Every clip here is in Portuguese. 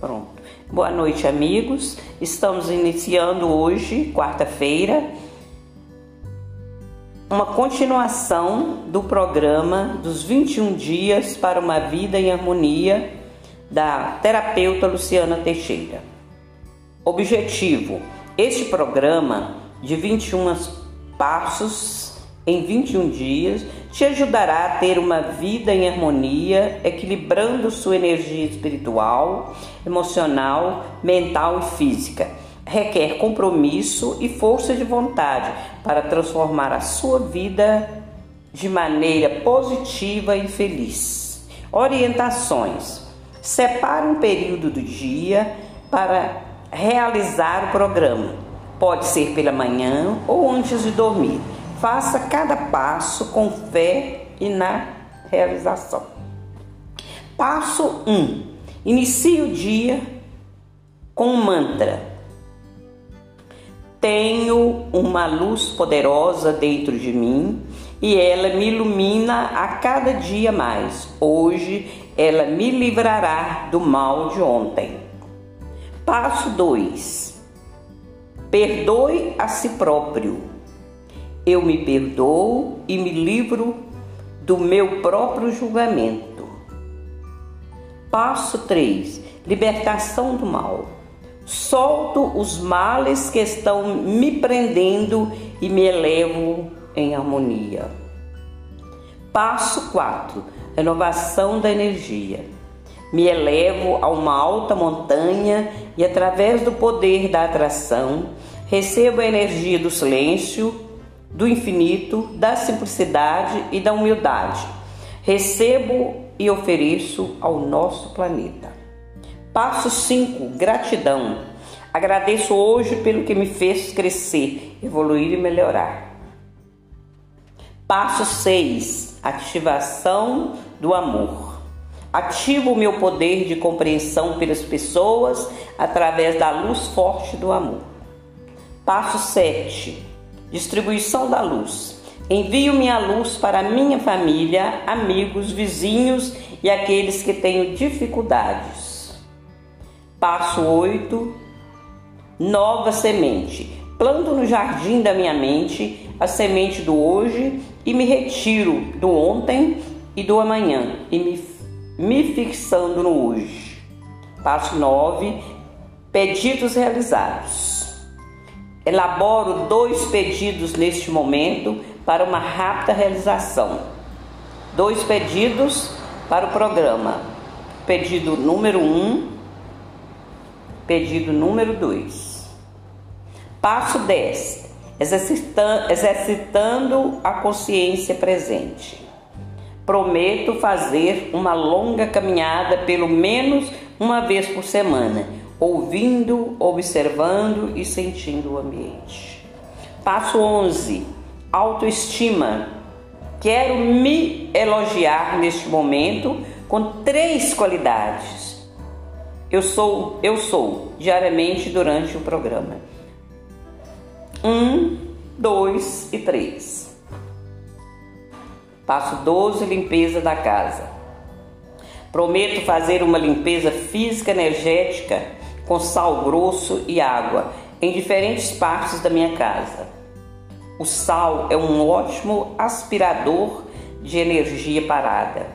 Pronto. Boa noite, amigos. Estamos iniciando hoje, quarta-feira, uma continuação do programa dos 21 dias para uma vida em harmonia da terapeuta Luciana Teixeira. Objetivo: este programa de 21 passos em 21 dias te ajudará a ter uma vida em harmonia, equilibrando sua energia espiritual, emocional, mental e física. Requer compromisso e força de vontade para transformar a sua vida de maneira positiva e feliz. Orientações: separe um período do dia para realizar o programa. Pode ser pela manhã ou antes de dormir Faça cada passo com fé e na realização. Passo 1. Um, inicie o dia com um mantra. Tenho uma luz poderosa dentro de mim e ela me ilumina a cada dia mais. Hoje ela me livrará do mal de ontem. Passo 2. Perdoe a si próprio eu me perdoo e me livro do meu próprio julgamento. Passo 3: libertação do mal. Solto os males que estão me prendendo e me elevo em harmonia. Passo 4: renovação da energia. Me elevo a uma alta montanha e, através do poder da atração, recebo a energia do silêncio do infinito, da simplicidade e da humildade. Recebo e ofereço ao nosso planeta. Passo 5: gratidão. Agradeço hoje pelo que me fez crescer, evoluir e melhorar. Passo 6: ativação do amor. Ativo o meu poder de compreensão pelas pessoas através da luz forte do amor. Passo 7: Distribuição da luz. Envio minha luz para minha família, amigos, vizinhos e aqueles que tenham dificuldades. Passo 8. Nova semente. Planto no jardim da minha mente a semente do hoje e me retiro do ontem e do amanhã e me, me fixando no hoje. Passo 9. Pedidos realizados. Elaboro dois pedidos neste momento para uma rápida realização. Dois pedidos para o programa. Pedido número um, pedido número dois. Passo 10. Exercitando, exercitando a consciência presente. Prometo fazer uma longa caminhada pelo menos uma vez por semana ouvindo, observando e sentindo o ambiente. Passo 11. Autoestima. Quero me elogiar neste momento com três qualidades. Eu sou, eu sou diariamente durante o programa. Um, dois e três. Passo 12, limpeza da casa. Prometo fazer uma limpeza física energética com sal grosso e água em diferentes partes da minha casa. O sal é um ótimo aspirador de energia parada.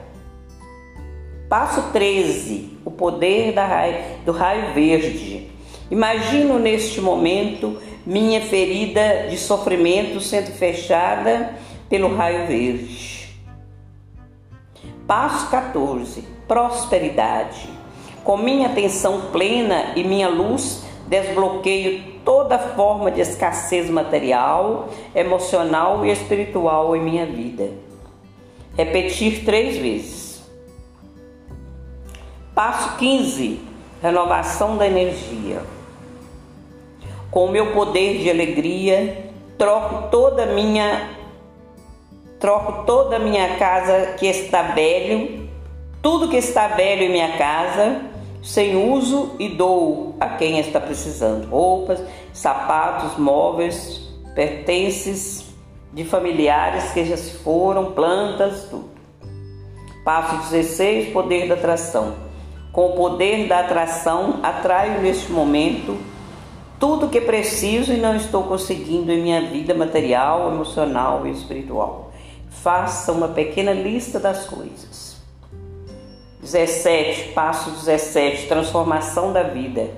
Passo 13: o poder raio, do raio verde. Imagino neste momento minha ferida de sofrimento sendo fechada pelo raio verde. Passo 14: prosperidade. Com minha atenção plena e minha luz, desbloqueio toda forma de escassez material, emocional e espiritual em minha vida. Repetir três vezes. Passo 15: renovação da energia. Com o meu poder de alegria, troco toda minha troco toda minha casa que está velho, tudo que está velho em minha casa sem uso e dou a quem está precisando. Roupas, sapatos, móveis, pertences de familiares que já se foram, plantas, tudo. Passo 16, poder da atração. Com o poder da atração, atraio neste momento tudo que preciso e não estou conseguindo em minha vida material, emocional e espiritual. Faça uma pequena lista das coisas. 17, passo 17, transformação da vida.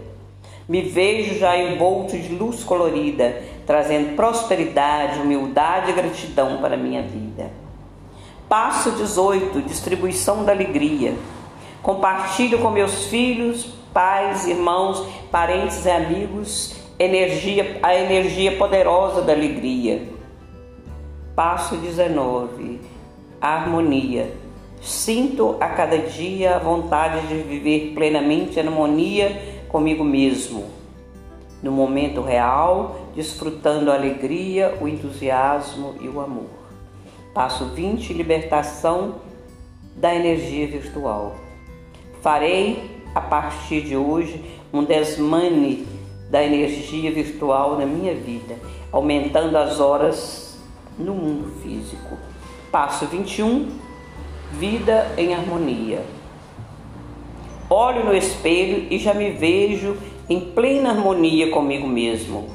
Me vejo já envolto de luz colorida, trazendo prosperidade, humildade e gratidão para a minha vida. Passo 18, distribuição da alegria. Compartilho com meus filhos, pais, irmãos, parentes e amigos energia, a energia poderosa da alegria. Passo 19, harmonia. Sinto a cada dia a vontade de viver plenamente em harmonia comigo mesmo. No momento real, desfrutando a alegria, o entusiasmo e o amor. Passo 20, libertação da energia virtual. Farei a partir de hoje um desmane da energia virtual na minha vida, aumentando as horas no mundo físico. Passo 21, vida em harmonia. Olho no espelho e já me vejo em plena harmonia comigo mesmo.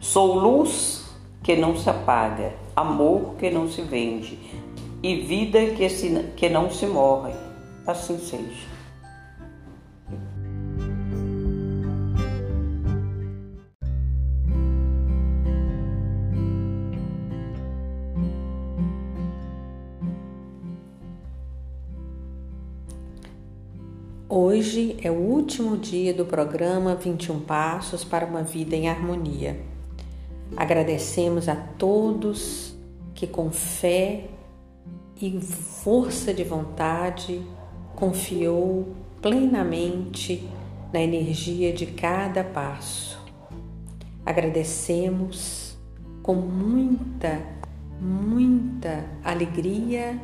Sou luz que não se apaga, amor que não se vende e vida que, se, que não se morre. Assim seja. Hoje é o último dia do programa 21 Passos para uma Vida em Harmonia. Agradecemos a todos que, com fé e força de vontade, confiou plenamente na energia de cada passo. Agradecemos com muita, muita alegria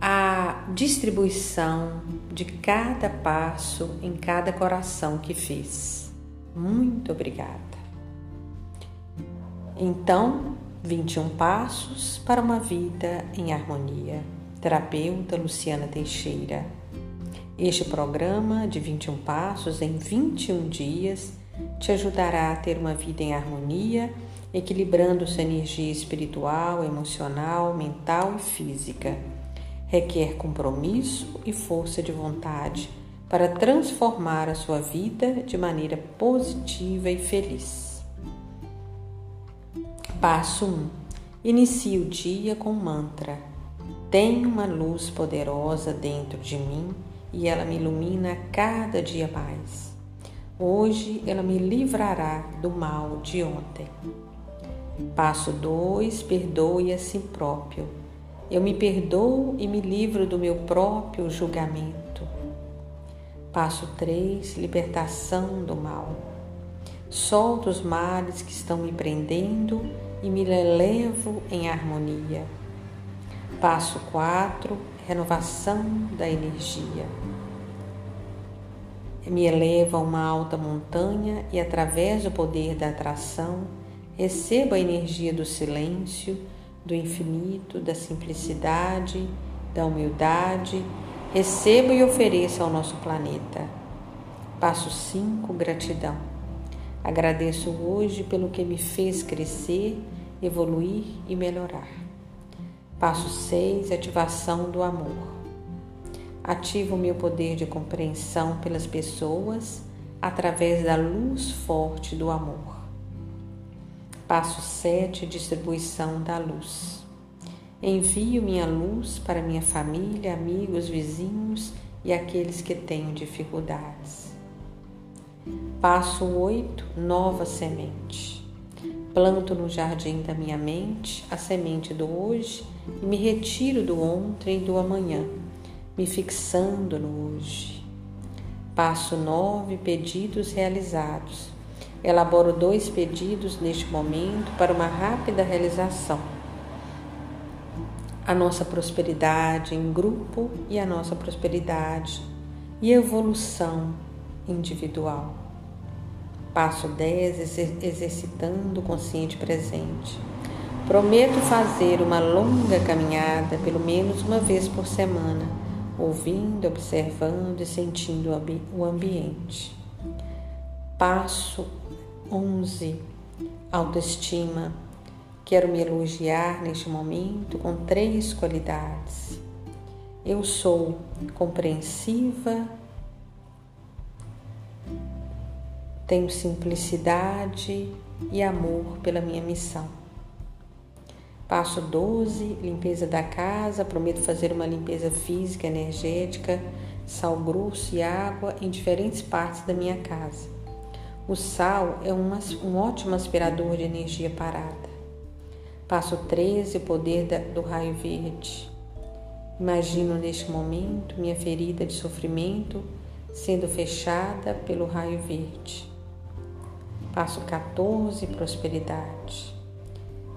a distribuição de cada passo em cada coração que fiz. Muito obrigada. Então, 21 passos para uma vida em harmonia. Terapeuta Luciana Teixeira. Este programa de 21 passos em 21 dias te ajudará a ter uma vida em harmonia, equilibrando sua energia espiritual, emocional, mental e física requer compromisso e força de vontade para transformar a sua vida de maneira positiva e feliz. Passo 1. Inicie o dia com mantra. Tenho uma luz poderosa dentro de mim e ela me ilumina cada dia mais. Hoje ela me livrará do mal de ontem. Passo 2. Perdoe a si próprio. Eu me perdoo e me livro do meu próprio julgamento. Passo 3: libertação do mal. Solto os males que estão me prendendo e me elevo em harmonia. Passo 4: renovação da energia. Me elevo a uma alta montanha e, através do poder da atração, recebo a energia do silêncio do infinito, da simplicidade, da humildade, recebo e ofereço ao nosso planeta. Passo 5, gratidão. Agradeço hoje pelo que me fez crescer, evoluir e melhorar. Passo 6, ativação do amor. Ativo o meu poder de compreensão pelas pessoas através da luz forte do amor. Passo 7 Distribuição da luz. Envio minha luz para minha família, amigos, vizinhos e aqueles que tenham dificuldades. Passo 8 Nova semente. Planto no jardim da minha mente a semente do hoje e me retiro do ontem e do amanhã, me fixando no hoje. Passo 9 Pedidos realizados Elaboro dois pedidos neste momento para uma rápida realização. A nossa prosperidade em grupo e a nossa prosperidade e evolução individual. Passo 10, exercitando o consciente presente. Prometo fazer uma longa caminhada, pelo menos uma vez por semana, ouvindo, observando e sentindo o ambiente. Passo 11. Autoestima. Quero me elogiar neste momento com três qualidades. Eu sou compreensiva, tenho simplicidade e amor pela minha missão. Passo 12, limpeza da casa. Prometo fazer uma limpeza física, energética, sal grosso e água em diferentes partes da minha casa. O sal é um, um ótimo aspirador de energia parada. Passo 13, poder da, do raio verde. Imagino neste momento minha ferida de sofrimento sendo fechada pelo raio verde. Passo 14, prosperidade.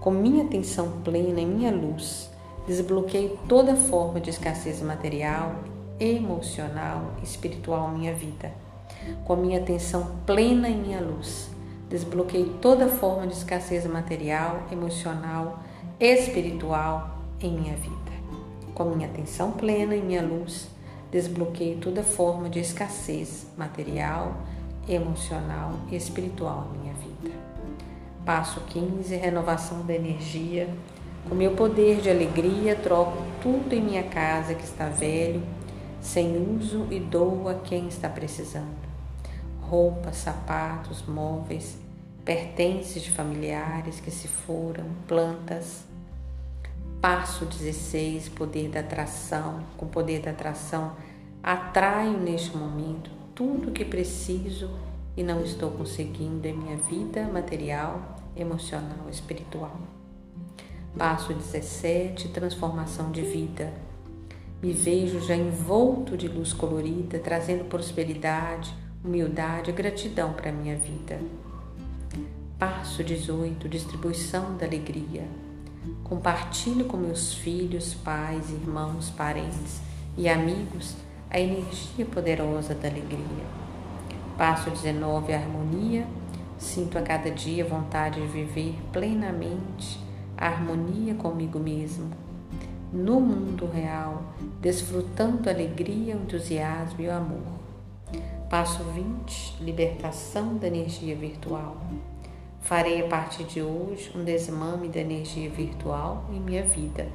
Com minha atenção plena e minha luz, desbloqueio toda forma de escassez material, emocional e espiritual minha vida. Com minha atenção plena em minha luz, desbloqueio toda forma de escassez material, emocional, espiritual em minha vida. Com minha atenção plena em minha luz, desbloqueio toda forma de escassez material, emocional e espiritual em minha vida. Passo 15, renovação da energia. Com meu poder de alegria, troco tudo em minha casa que está velho, sem uso e dou a quem está precisando. Roupas, sapatos, móveis, pertences de familiares que se foram, plantas. Passo 16, poder da atração. Com poder da atração, atraio neste momento tudo o que preciso e não estou conseguindo em minha vida material, emocional espiritual. Passo 17 Transformação de vida. Me vejo já envolto de luz colorida, trazendo prosperidade, humildade e gratidão para a minha vida. Passo 18 Distribuição da alegria. Compartilho com meus filhos, pais, irmãos, parentes e amigos a energia poderosa da alegria Passo 19, a harmonia. Sinto a cada dia vontade de viver plenamente a harmonia comigo mesmo, no mundo real, desfrutando a alegria, o entusiasmo e o amor. Passo 20, libertação da energia virtual. Farei a partir de hoje um desmame da energia virtual em minha vida,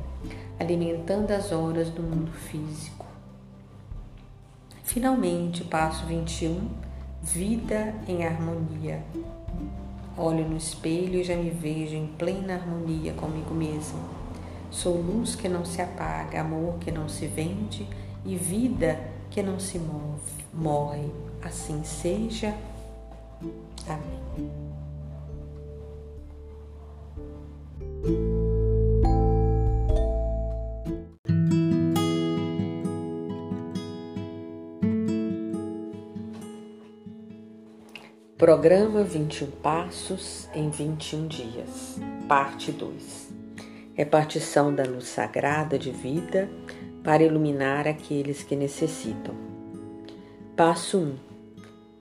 alimentando as horas do mundo físico. Finalmente, passo 21, Vida em harmonia. Olho no espelho e já me vejo em plena harmonia comigo mesmo. Sou luz que não se apaga, amor que não se vende e vida que não se move, morre. Assim seja. Amém. Programa 21 Passos em 21 Dias, Parte 2 Repartição da luz sagrada de vida para iluminar aqueles que necessitam. Passo 1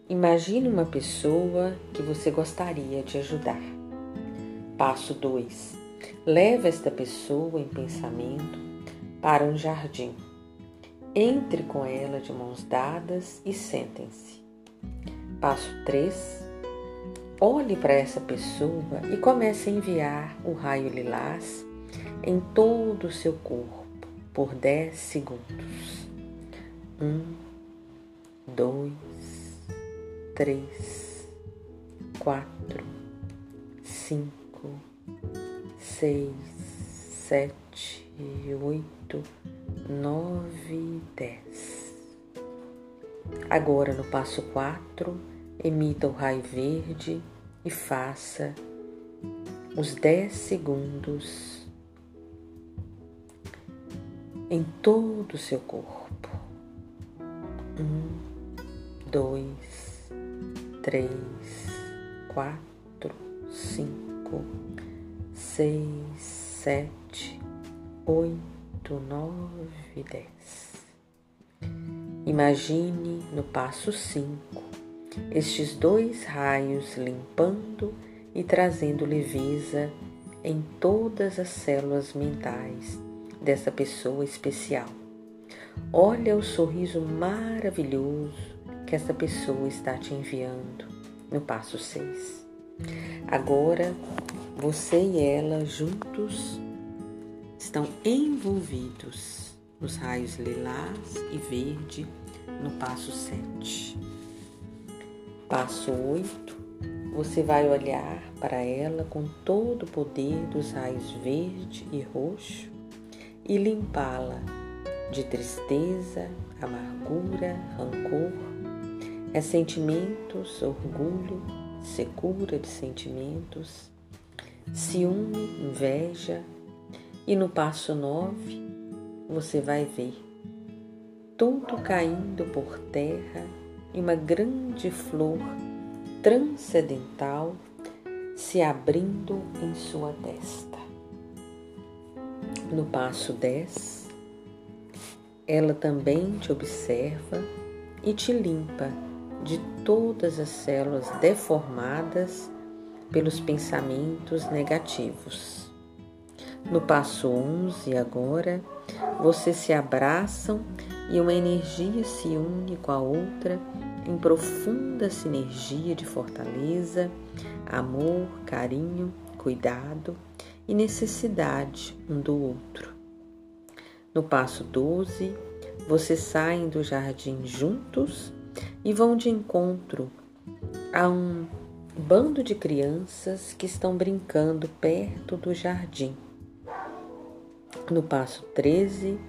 Imagine uma pessoa que você gostaria de ajudar. Passo 2 Leve esta pessoa em pensamento para um jardim. Entre com ela de mãos dadas e sentem-se. Passo 3. Olhe para essa pessoa e comece a enviar o raio lilás em todo o seu corpo por 10 segundos. 1, 2, 3, 4, 5, 6, 7, 8, 9, 10. Agora no passo 4 emita o raio verde e faça os 10 segundos em todo o seu corpo. Um, dois, três, quatro, cinco, seis, sete, oito, nove, dez. Imagine no passo cinco estes dois raios limpando e trazendo leveza em todas as células mentais dessa pessoa especial. Olha o sorriso maravilhoso que essa pessoa está te enviando no passo 6. Agora, você e ela juntos estão envolvidos nos raios lilás e verde no passo 7. Passo 8. Você vai olhar para ela com todo o poder dos raios verde e roxo e limpá-la de tristeza, amargura, rancor, ressentimentos, orgulho, secura de sentimentos, ciúme, inveja. E no passo 9, você vai ver tudo caindo por terra e uma grande flor transcendental se abrindo em sua testa. No passo 10, ela também te observa e te limpa de todas as células deformadas pelos pensamentos negativos. No passo 11, agora, vocês se abraçam e uma energia se une com a outra em profunda sinergia de fortaleza, amor, carinho, cuidado e necessidade um do outro. No passo 12, vocês saem do jardim juntos e vão de encontro a um bando de crianças que estão brincando perto do jardim. No passo 13,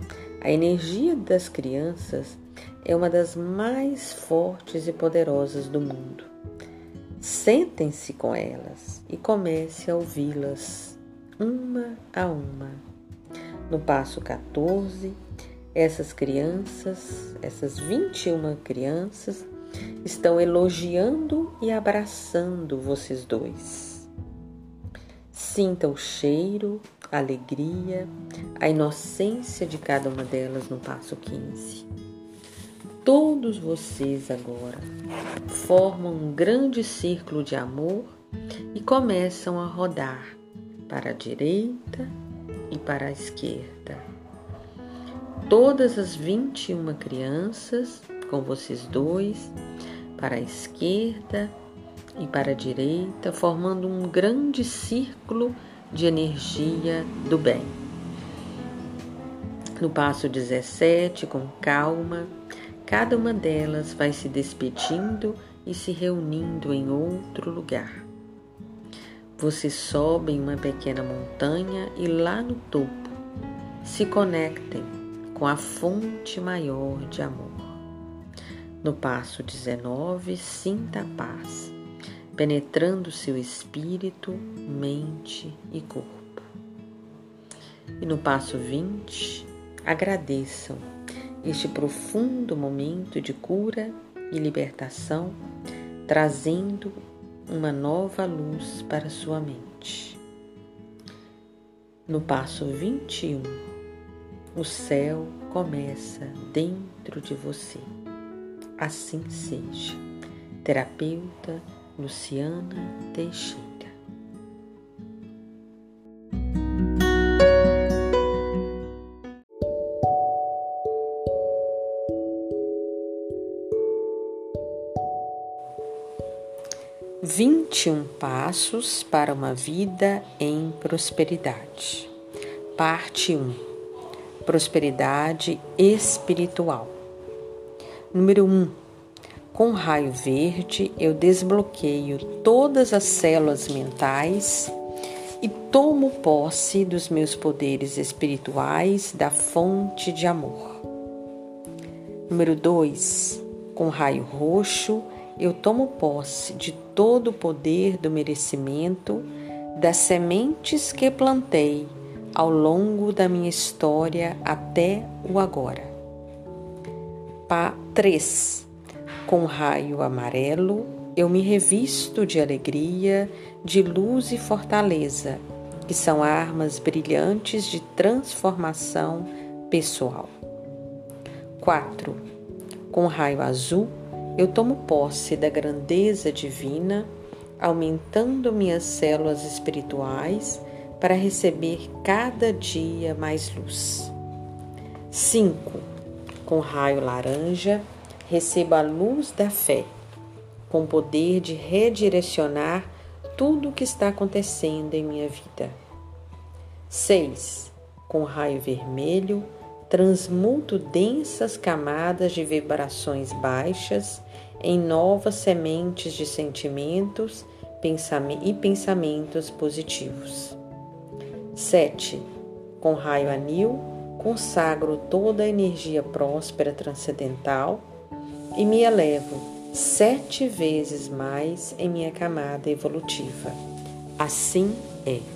a energia das crianças é uma das mais fortes e poderosas do mundo. Sentem-se com elas e comece a ouvi-las uma a uma. No passo 14, essas crianças, essas 21 crianças, estão elogiando e abraçando vocês dois. Sinta o cheiro, a alegria, a inocência de cada uma delas no passo 15. Todos vocês agora formam um grande círculo de amor e começam a rodar para a direita e para a esquerda. Todas as 21 crianças, com vocês dois, para a esquerda e para a direita, formando um grande círculo de energia do bem. No passo 17, com calma, Cada uma delas vai se despedindo e se reunindo em outro lugar. Você sobe em uma pequena montanha e lá no topo se conectem com a fonte maior de amor. No passo 19, sinta a paz, penetrando seu espírito, mente e corpo. E no passo 20, agradeçam este profundo momento de cura e libertação, trazendo uma nova luz para sua mente. No passo 21, o céu começa dentro de você. Assim seja. Terapeuta Luciana Teixeira. Vinte e um passos para uma vida em prosperidade. Parte 1. Prosperidade espiritual. Número 1. Com raio verde, eu desbloqueio todas as células mentais e tomo posse dos meus poderes espirituais da fonte de amor. Número 2. Com raio roxo, eu tomo posse de todo o poder do merecimento das sementes que plantei ao longo da minha história até o agora. Pá 3. Com raio amarelo, eu me revisto de alegria, de luz e fortaleza, que são armas brilhantes de transformação pessoal. 4. Com raio azul, eu tomo posse da grandeza divina, aumentando minhas células espirituais para receber cada dia mais luz. 5. Com raio laranja, recebo a luz da fé, com poder de redirecionar tudo o que está acontecendo em minha vida. 6. Com raio vermelho, transmuto densas camadas de vibrações baixas em novas sementes de sentimentos e pensamentos positivos. 7. Com raio anil, consagro toda a energia próspera transcendental e me elevo sete vezes mais em minha camada evolutiva. Assim é.